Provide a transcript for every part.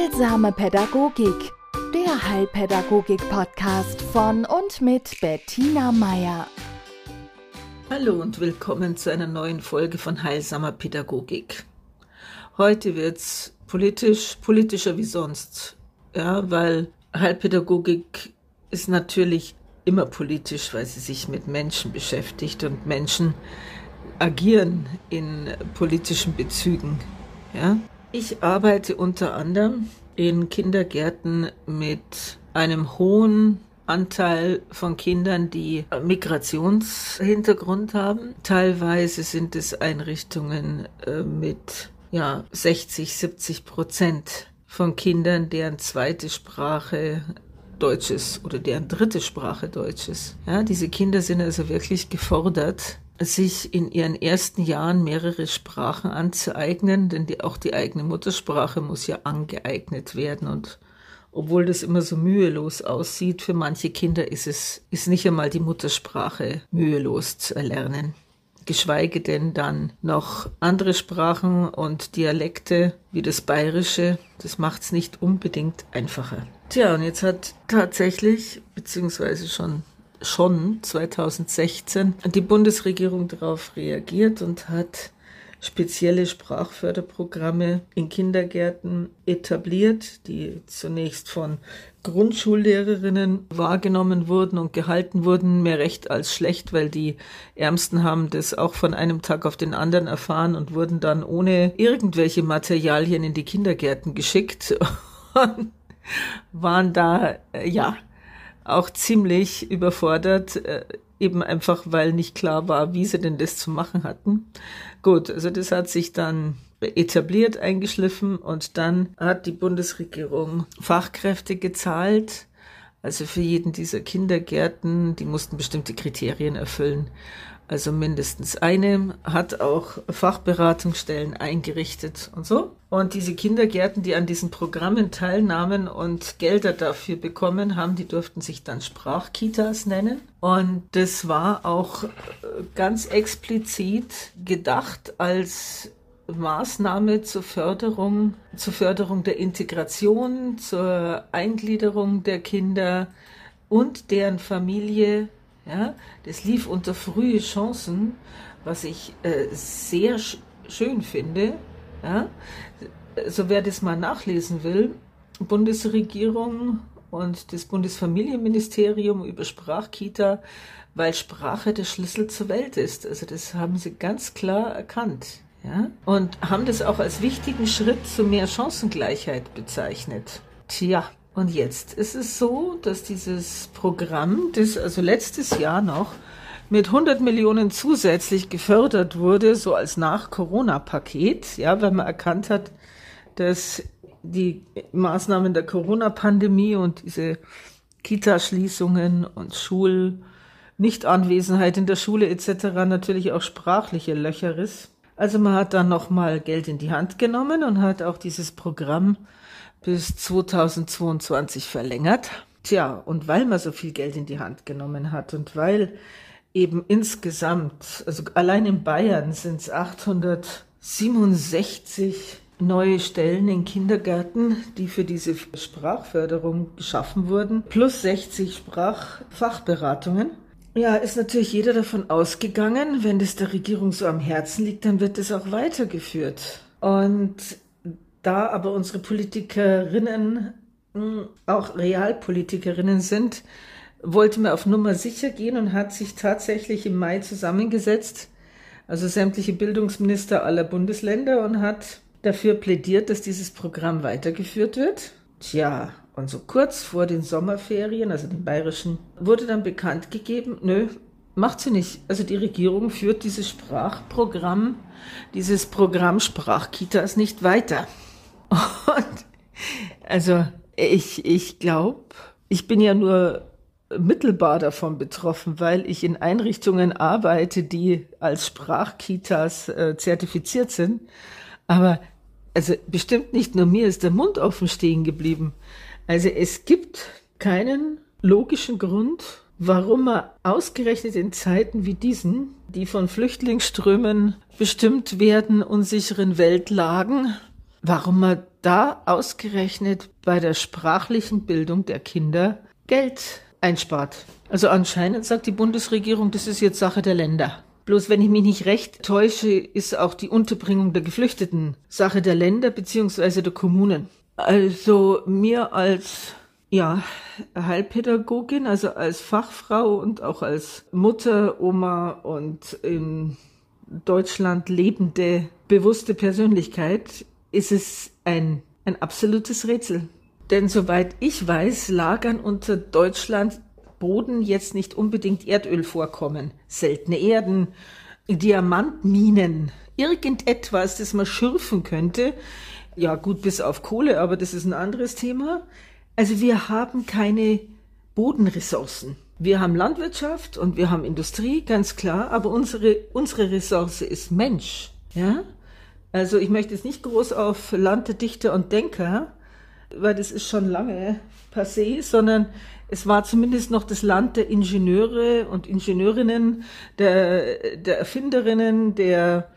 Heilsame Pädagogik, der Heilpädagogik-Podcast von und mit Bettina Meier. Hallo und willkommen zu einer neuen Folge von Heilsamer Pädagogik. Heute wird's politisch, politischer wie sonst. Ja, weil Heilpädagogik ist natürlich immer politisch, weil sie sich mit Menschen beschäftigt und Menschen agieren in politischen Bezügen. Ja? Ich arbeite unter anderem in Kindergärten mit einem hohen Anteil von Kindern, die Migrationshintergrund haben. Teilweise sind es Einrichtungen äh, mit ja, 60, 70 Prozent von Kindern, deren zweite Sprache Deutsch ist oder deren dritte Sprache Deutsch ist. Ja, diese Kinder sind also wirklich gefordert, sich in ihren ersten Jahren mehrere Sprachen anzueignen, denn die, auch die eigene Muttersprache muss ja angeeignet werden und obwohl das immer so mühelos aussieht, für manche Kinder ist es, ist nicht einmal die Muttersprache mühelos zu erlernen. Geschweige denn dann noch andere Sprachen und Dialekte wie das Bayerische. Das macht es nicht unbedingt einfacher. Tja, und jetzt hat tatsächlich, beziehungsweise schon schon 2016 die Bundesregierung darauf reagiert und hat spezielle Sprachförderprogramme in Kindergärten etabliert, die zunächst von Grundschullehrerinnen wahrgenommen wurden und gehalten wurden, mehr recht als schlecht, weil die Ärmsten haben das auch von einem Tag auf den anderen erfahren und wurden dann ohne irgendwelche Materialien in die Kindergärten geschickt und waren da, äh, ja, auch ziemlich überfordert, äh, eben einfach, weil nicht klar war, wie sie denn das zu machen hatten. Gut, also das hat sich dann etabliert, eingeschliffen und dann hat die Bundesregierung Fachkräfte gezahlt. Also für jeden dieser Kindergärten, die mussten bestimmte Kriterien erfüllen also mindestens eine, hat auch Fachberatungsstellen eingerichtet und so. Und diese Kindergärten, die an diesen Programmen teilnahmen und Gelder dafür bekommen haben, die durften sich dann Sprachkitas nennen. Und das war auch äh, ganz explizit gedacht als Maßnahme zur Förderung, zur Förderung der Integration, zur Eingliederung der Kinder und deren Familie ja, das lief unter frühe Chancen, was ich äh, sehr sch schön finde. Ja. So wer das mal nachlesen will, Bundesregierung und das Bundesfamilienministerium über Sprachkita, weil Sprache der Schlüssel zur Welt ist. Also das haben sie ganz klar erkannt. Ja? Und haben das auch als wichtigen Schritt zu mehr Chancengleichheit bezeichnet. Tja, und jetzt ist es so, dass dieses Programm, das also letztes Jahr noch mit 100 Millionen zusätzlich gefördert wurde, so als Nach-Corona-Paket, ja, weil man erkannt hat, dass die Maßnahmen der Corona-Pandemie und diese Kita-Schließungen und Schul Nichtanwesenheit in der Schule etc. natürlich auch sprachliche Löcher ist. Also man hat dann nochmal Geld in die Hand genommen und hat auch dieses Programm bis 2022 verlängert. Tja, und weil man so viel Geld in die Hand genommen hat und weil eben insgesamt, also allein in Bayern sind es 867 neue Stellen in Kindergärten, die für diese Sprachförderung geschaffen wurden, plus 60 Sprachfachberatungen. Ja, ist natürlich jeder davon ausgegangen, wenn das der Regierung so am Herzen liegt, dann wird es auch weitergeführt. Und da aber unsere Politikerinnen hm, auch Realpolitikerinnen sind, wollte man auf Nummer sicher gehen und hat sich tatsächlich im Mai zusammengesetzt, also sämtliche Bildungsminister aller Bundesländer und hat dafür plädiert, dass dieses Programm weitergeführt wird. Tja, und so kurz vor den Sommerferien, also den bayerischen, wurde dann bekannt gegeben, nö, macht sie nicht. Also die Regierung führt dieses Sprachprogramm, dieses Programm Sprachkitas nicht weiter. Und also ich, ich glaube, ich bin ja nur mittelbar davon betroffen, weil ich in Einrichtungen arbeite, die als Sprachkitas äh, zertifiziert sind. Aber also bestimmt nicht nur mir ist der Mund offen stehen geblieben. Also es gibt keinen logischen Grund, warum man ausgerechnet in Zeiten wie diesen, die von Flüchtlingsströmen bestimmt werden, unsicheren Weltlagen, warum man da ausgerechnet bei der sprachlichen Bildung der Kinder Geld einspart. Also anscheinend sagt die Bundesregierung, das ist jetzt Sache der Länder. Bloß wenn ich mich nicht recht täusche, ist auch die Unterbringung der Geflüchteten Sache der Länder beziehungsweise der Kommunen. Also mir als ja, Heilpädagogin, also als Fachfrau und auch als Mutter, Oma und in Deutschland lebende, bewusste Persönlichkeit ist es ein, ein absolutes Rätsel. Denn soweit ich weiß, lagern unter Deutschland Boden jetzt nicht unbedingt Erdölvorkommen, seltene Erden, Diamantminen, irgendetwas, das man schürfen könnte. Ja, gut, bis auf Kohle, aber das ist ein anderes Thema. Also wir haben keine Bodenressourcen. Wir haben Landwirtschaft und wir haben Industrie, ganz klar, aber unsere, unsere Ressource ist Mensch. Ja? Also ich möchte jetzt nicht groß auf Land der Dichter und Denker, weil das ist schon lange passé, sondern es war zumindest noch das Land der Ingenieure und Ingenieurinnen, der, der Erfinderinnen, der,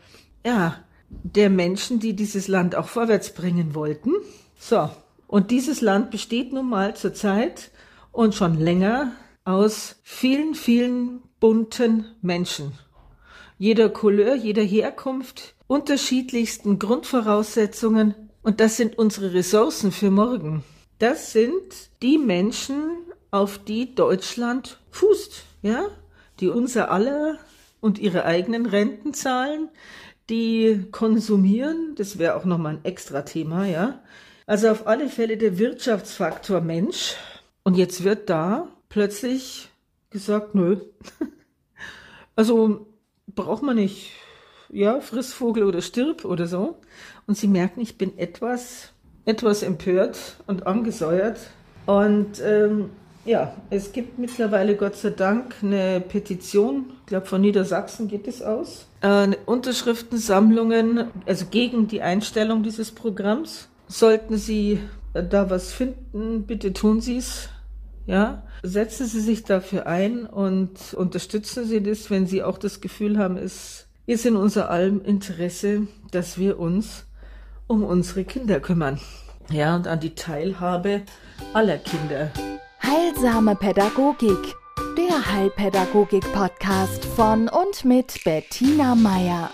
ja, der Menschen, die dieses Land auch vorwärts bringen wollten. So. Und dieses Land besteht nun mal zurzeit und schon länger aus vielen, vielen bunten Menschen. Jeder Couleur, jeder Herkunft, unterschiedlichsten Grundvoraussetzungen. Und das sind unsere Ressourcen für morgen. Das sind die Menschen, auf die Deutschland fußt, ja, die unser aller und ihre eigenen Renten zahlen, die konsumieren, das wäre auch nochmal ein extra Thema, ja. Also auf alle Fälle der Wirtschaftsfaktor Mensch. Und jetzt wird da plötzlich gesagt, nö. also braucht man nicht, ja, Frissvogel oder stirb oder so. Und sie merken, ich bin etwas, etwas empört und angesäuert. Und ähm, ja, es gibt mittlerweile Gott sei Dank eine Petition, ich glaube von Niedersachsen geht es aus, äh, Unterschriftensammlungen, also gegen die Einstellung dieses Programms. Sollten Sie äh, da was finden, bitte tun Sie es. Ja, setzen Sie sich dafür ein und unterstützen Sie das, wenn Sie auch das Gefühl haben, es ist in unser allem Interesse, dass wir uns um unsere Kinder kümmern. Ja, und an die Teilhabe aller Kinder. Heilsame Pädagogik, der Heilpädagogik-Podcast von und mit Bettina Meier.